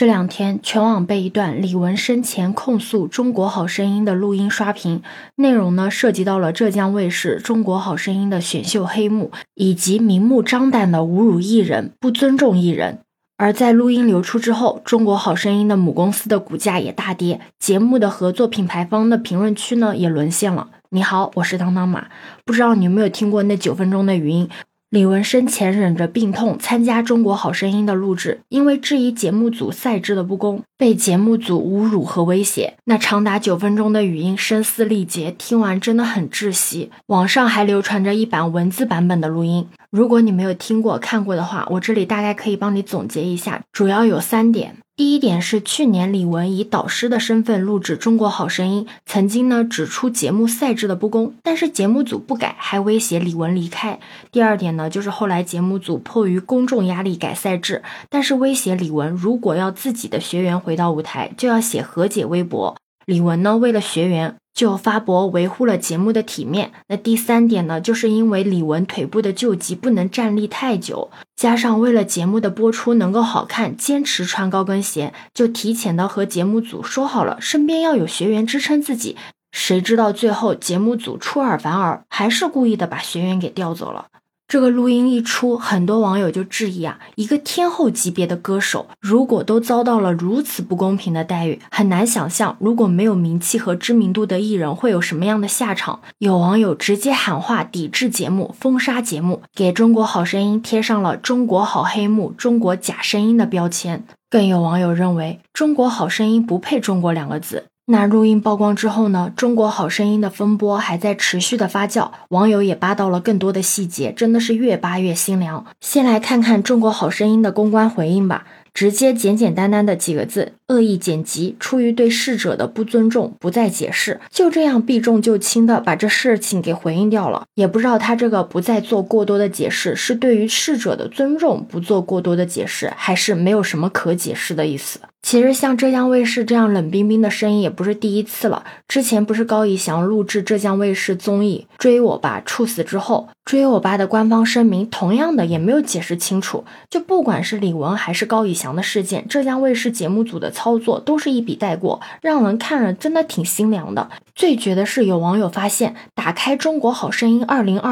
这两天，全网被一段李玟生前控诉《中国好声音》的录音刷屏，内容呢涉及到了浙江卫视《中国好声音》的选秀黑幕，以及明目张胆的侮辱艺人、不尊重艺人。而在录音流出之后，《中国好声音》的母公司的股价也大跌，节目的合作品牌方的评论区呢也沦陷了。你好，我是当当马，不知道你有没有听过那九分钟的语音？李玟生前忍着病痛参加《中国好声音》的录制，因为质疑节目组赛制的不公，被节目组侮辱和威胁。那长达九分钟的语音声嘶力竭，听完真的很窒息。网上还流传着一版文字版本的录音，如果你没有听过看过的话，我这里大概可以帮你总结一下，主要有三点。第一点是去年李玟以导师的身份录制《中国好声音》，曾经呢指出节目赛制的不公，但是节目组不改，还威胁李玟离开。第二点呢，就是后来节目组迫于公众压力改赛制，但是威胁李玟，如果要自己的学员回到舞台，就要写和解微博。李玟呢，为了学员。就发博维护了节目的体面。那第三点呢，就是因为李玟腿部的旧疾不能站立太久，加上为了节目的播出能够好看，坚持穿高跟鞋，就提前的和节目组说好了，身边要有学员支撑自己。谁知道最后节目组出尔反尔，还是故意的把学员给调走了。这个录音一出，很多网友就质疑啊，一个天后级别的歌手，如果都遭到了如此不公平的待遇，很难想象如果没有名气和知名度的艺人会有什么样的下场。有网友直接喊话抵制节目，封杀节目，给中国好声音贴上了“中国好黑幕”“中国假声音”的标签。更有网友认为，中国好声音不配“中国”两个字。那录音曝光之后呢？中国好声音的风波还在持续的发酵，网友也扒到了更多的细节，真的是越扒越心凉。先来看看中国好声音的公关回应吧。直接简简单单的几个字，恶意剪辑，出于对逝者的不尊重，不再解释，就这样避重就轻的把这事情给回应掉了。也不知道他这个不再做过多的解释，是对于逝者的尊重不做过多的解释，还是没有什么可解释的意思？其实像浙江卫视这样冷冰冰的声音也不是第一次了。之前不是高以翔录制浙江卫视综艺《追我吧，猝死》之后，《追我吧》的官方声明同样的也没有解释清楚。就不管是李玟还是高以翔的事件，浙江卫视节目组的操作都是一笔带过，让人看了真的挺心凉的。最绝的是，有网友发现，打开《中国好声音2022》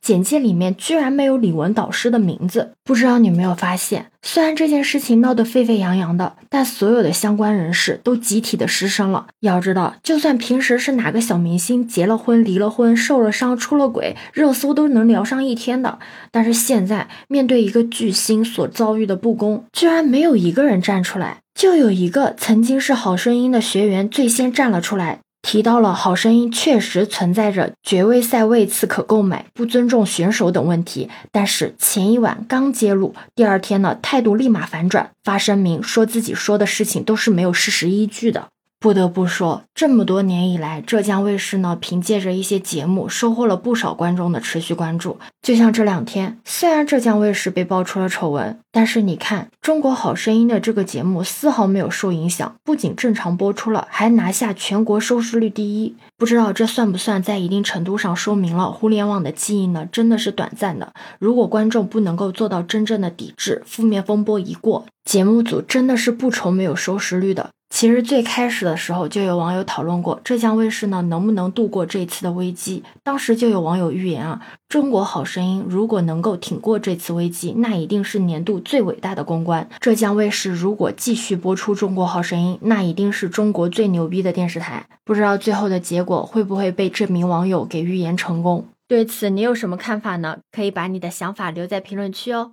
简介里面居然没有李玟导师的名字。不知道你有没有发现？虽然这件事情闹得沸沸扬扬的，但所有的相关人士都集体的失声了。要知道，就算平时是哪个小明星结了婚、离了婚、受了伤、出了轨，热搜都能聊上一天的。但是现在，面对一个巨星所遭遇的不公，居然没有一个人站出来，就有一个曾经是好声音的学员最先站了出来。提到了《好声音》确实存在着爵位赛位次可购买、不尊重选手等问题，但是前一晚刚揭露，第二天呢态度立马反转，发声明说自己说的事情都是没有事实依据的。不得不说，这么多年以来，浙江卫视呢，凭借着一些节目，收获了不少观众的持续关注。就像这两天，虽然浙江卫视被爆出了丑闻，但是你看《中国好声音》的这个节目丝毫没有受影响，不仅正常播出了，还拿下全国收视率第一。不知道这算不算在一定程度上说明了互联网的记忆呢？真的是短暂的。如果观众不能够做到真正的抵制，负面风波一过，节目组真的是不愁没有收视率的。其实最开始的时候就有网友讨论过浙江卫视呢能不能度过这次的危机。当时就有网友预言啊，中国好声音如果能够挺过这次危机，那一定是年度最伟大的公关。浙江卫视如果继续播出中国好声音，那一定是中国最牛逼的电视台。不知道最后的结果会不会被这名网友给预言成功？对此你有什么看法呢？可以把你的想法留在评论区哦。